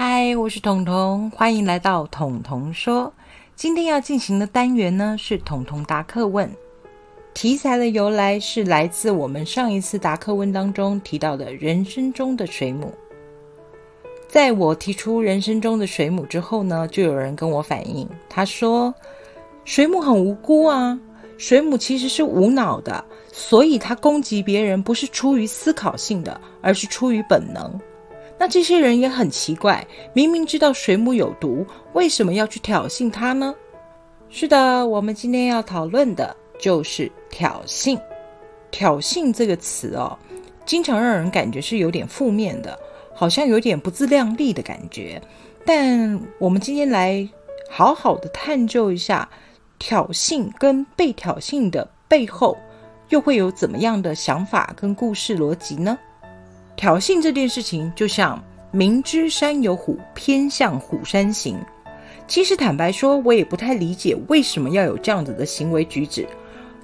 嗨，我是彤彤，欢迎来到彤彤说。今天要进行的单元呢是彤彤答课问。题材的由来是来自我们上一次答课问当中提到的人生中的水母。在我提出人生中的水母之后呢，就有人跟我反映，他说水母很无辜啊，水母其实是无脑的，所以它攻击别人不是出于思考性的，而是出于本能。那这些人也很奇怪，明明知道水母有毒，为什么要去挑衅它呢？是的，我们今天要讨论的就是挑衅。挑衅这个词哦，经常让人感觉是有点负面的，好像有点不自量力的感觉。但我们今天来好好的探究一下，挑衅跟被挑衅的背后，又会有怎么样的想法跟故事逻辑呢？挑衅这件事情，就像明知山有虎，偏向虎山行。其实坦白说，我也不太理解为什么要有这样子的行为举止。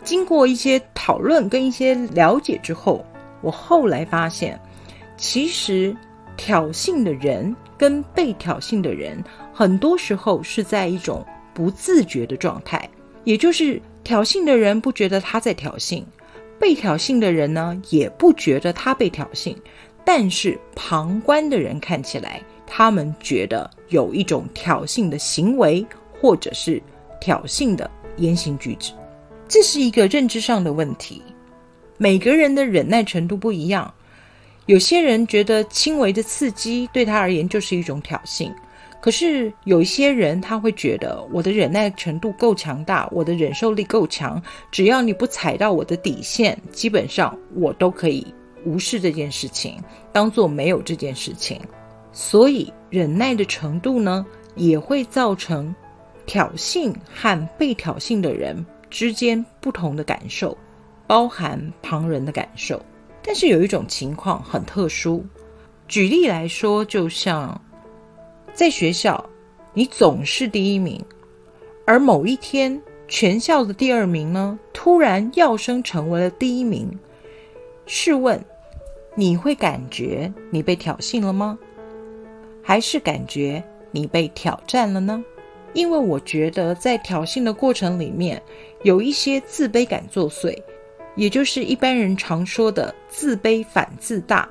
经过一些讨论跟一些了解之后，我后来发现，其实挑衅的人跟被挑衅的人，很多时候是在一种不自觉的状态，也就是挑衅的人不觉得他在挑衅。被挑衅的人呢，也不觉得他被挑衅，但是旁观的人看起来，他们觉得有一种挑衅的行为，或者是挑衅的言行举止，这是一个认知上的问题。每个人的忍耐程度不一样，有些人觉得轻微的刺激对他而言就是一种挑衅。可是有一些人他会觉得我的忍耐程度够强大，我的忍受力够强，只要你不踩到我的底线，基本上我都可以无视这件事情，当做没有这件事情。所以忍耐的程度呢，也会造成挑衅和被挑衅的人之间不同的感受，包含旁人的感受。但是有一种情况很特殊，举例来说，就像。在学校，你总是第一名，而某一天，全校的第二名呢，突然跃升成为了第一名。试问，你会感觉你被挑衅了吗？还是感觉你被挑战了呢？因为我觉得，在挑衅的过程里面，有一些自卑感作祟，也就是一般人常说的自卑反自大。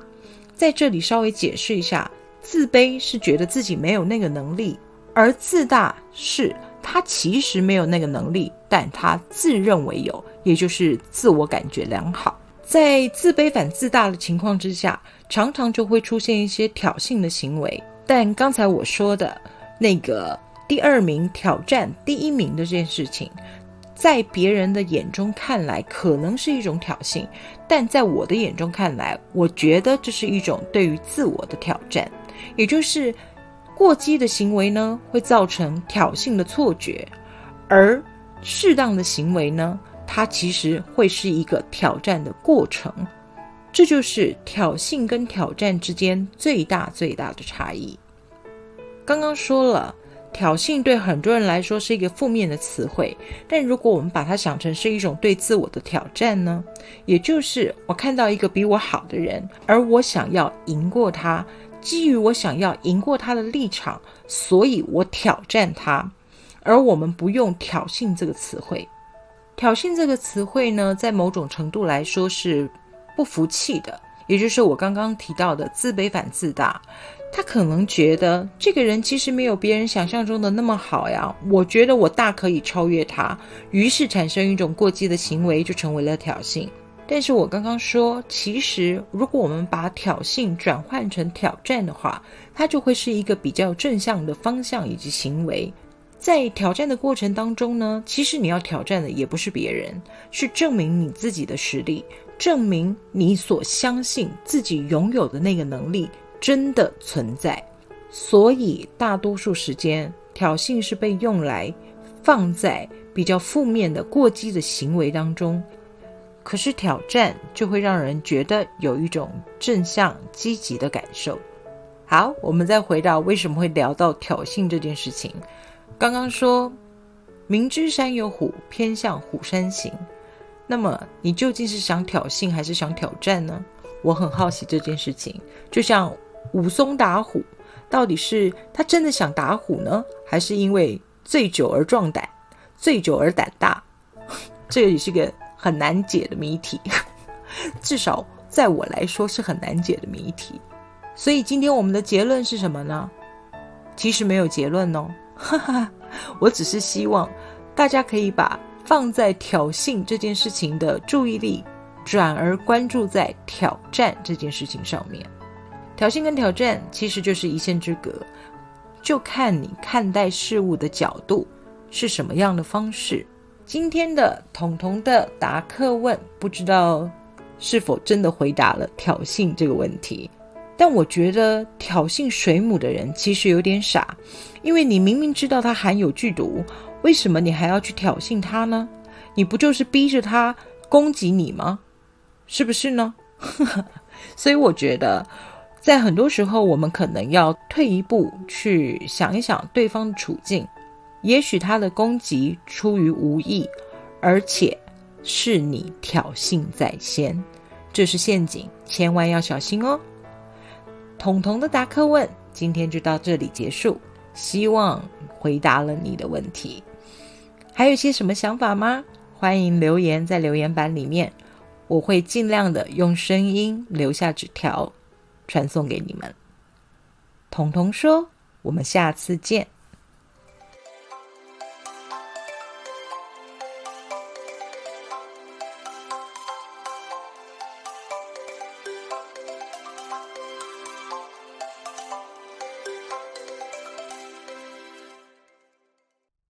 在这里稍微解释一下。自卑是觉得自己没有那个能力，而自大是他其实没有那个能力，但他自认为有，也就是自我感觉良好。在自卑反自大的情况之下，常常就会出现一些挑衅的行为。但刚才我说的那个第二名挑战第一名的这件事情，在别人的眼中看来可能是一种挑衅，但在我的眼中看来，我觉得这是一种对于自我的挑战。也就是过激的行为呢，会造成挑衅的错觉；而适当的行为呢，它其实会是一个挑战的过程。这就是挑衅跟挑战之间最大最大的差异。刚刚说了。挑衅对很多人来说是一个负面的词汇，但如果我们把它想成是一种对自我的挑战呢？也就是我看到一个比我好的人，而我想要赢过他，基于我想要赢过他的立场，所以我挑战他。而我们不用挑衅这个词汇，挑衅这个词汇呢，在某种程度来说是不服气的，也就是我刚刚提到的自卑反自大。他可能觉得这个人其实没有别人想象中的那么好呀，我觉得我大可以超越他，于是产生一种过激的行为，就成为了挑衅。但是我刚刚说，其实如果我们把挑衅转换成挑战的话，它就会是一个比较正向的方向以及行为。在挑战的过程当中呢，其实你要挑战的也不是别人，是证明你自己的实力，证明你所相信自己拥有的那个能力。真的存在，所以大多数时间挑衅是被用来放在比较负面的过激的行为当中。可是挑战就会让人觉得有一种正向积极的感受。好，我们再回到为什么会聊到挑衅这件事情。刚刚说明知山有虎，偏向虎山行。那么你究竟是想挑衅还是想挑战呢？我很好奇这件事情，就像。武松打虎，到底是他真的想打虎呢，还是因为醉酒而壮胆，醉酒而胆大？这也是个很难解的谜题，至少在我来说是很难解的谜题。所以今天我们的结论是什么呢？其实没有结论哦，哈哈，我只是希望大家可以把放在挑衅这件事情的注意力，转而关注在挑战这件事情上面。挑衅跟挑战其实就是一线之隔，就看你看待事物的角度是什么样的方式。今天的彤彤的答客问，不知道是否真的回答了挑衅这个问题。但我觉得挑衅水母的人其实有点傻，因为你明明知道它含有剧毒，为什么你还要去挑衅它呢？你不就是逼着它攻击你吗？是不是呢？所以我觉得，在很多时候，我们可能要退一步去想一想对方的处境。也许他的攻击出于无意，而且是你挑衅在先，这是陷阱，千万要小心哦。彤彤的答客问，今天就到这里结束。希望回答了你的问题。还有些什么想法吗？欢迎留言在留言板里面，我会尽量的用声音留下纸条，传送给你们。彤彤说：“我们下次见。”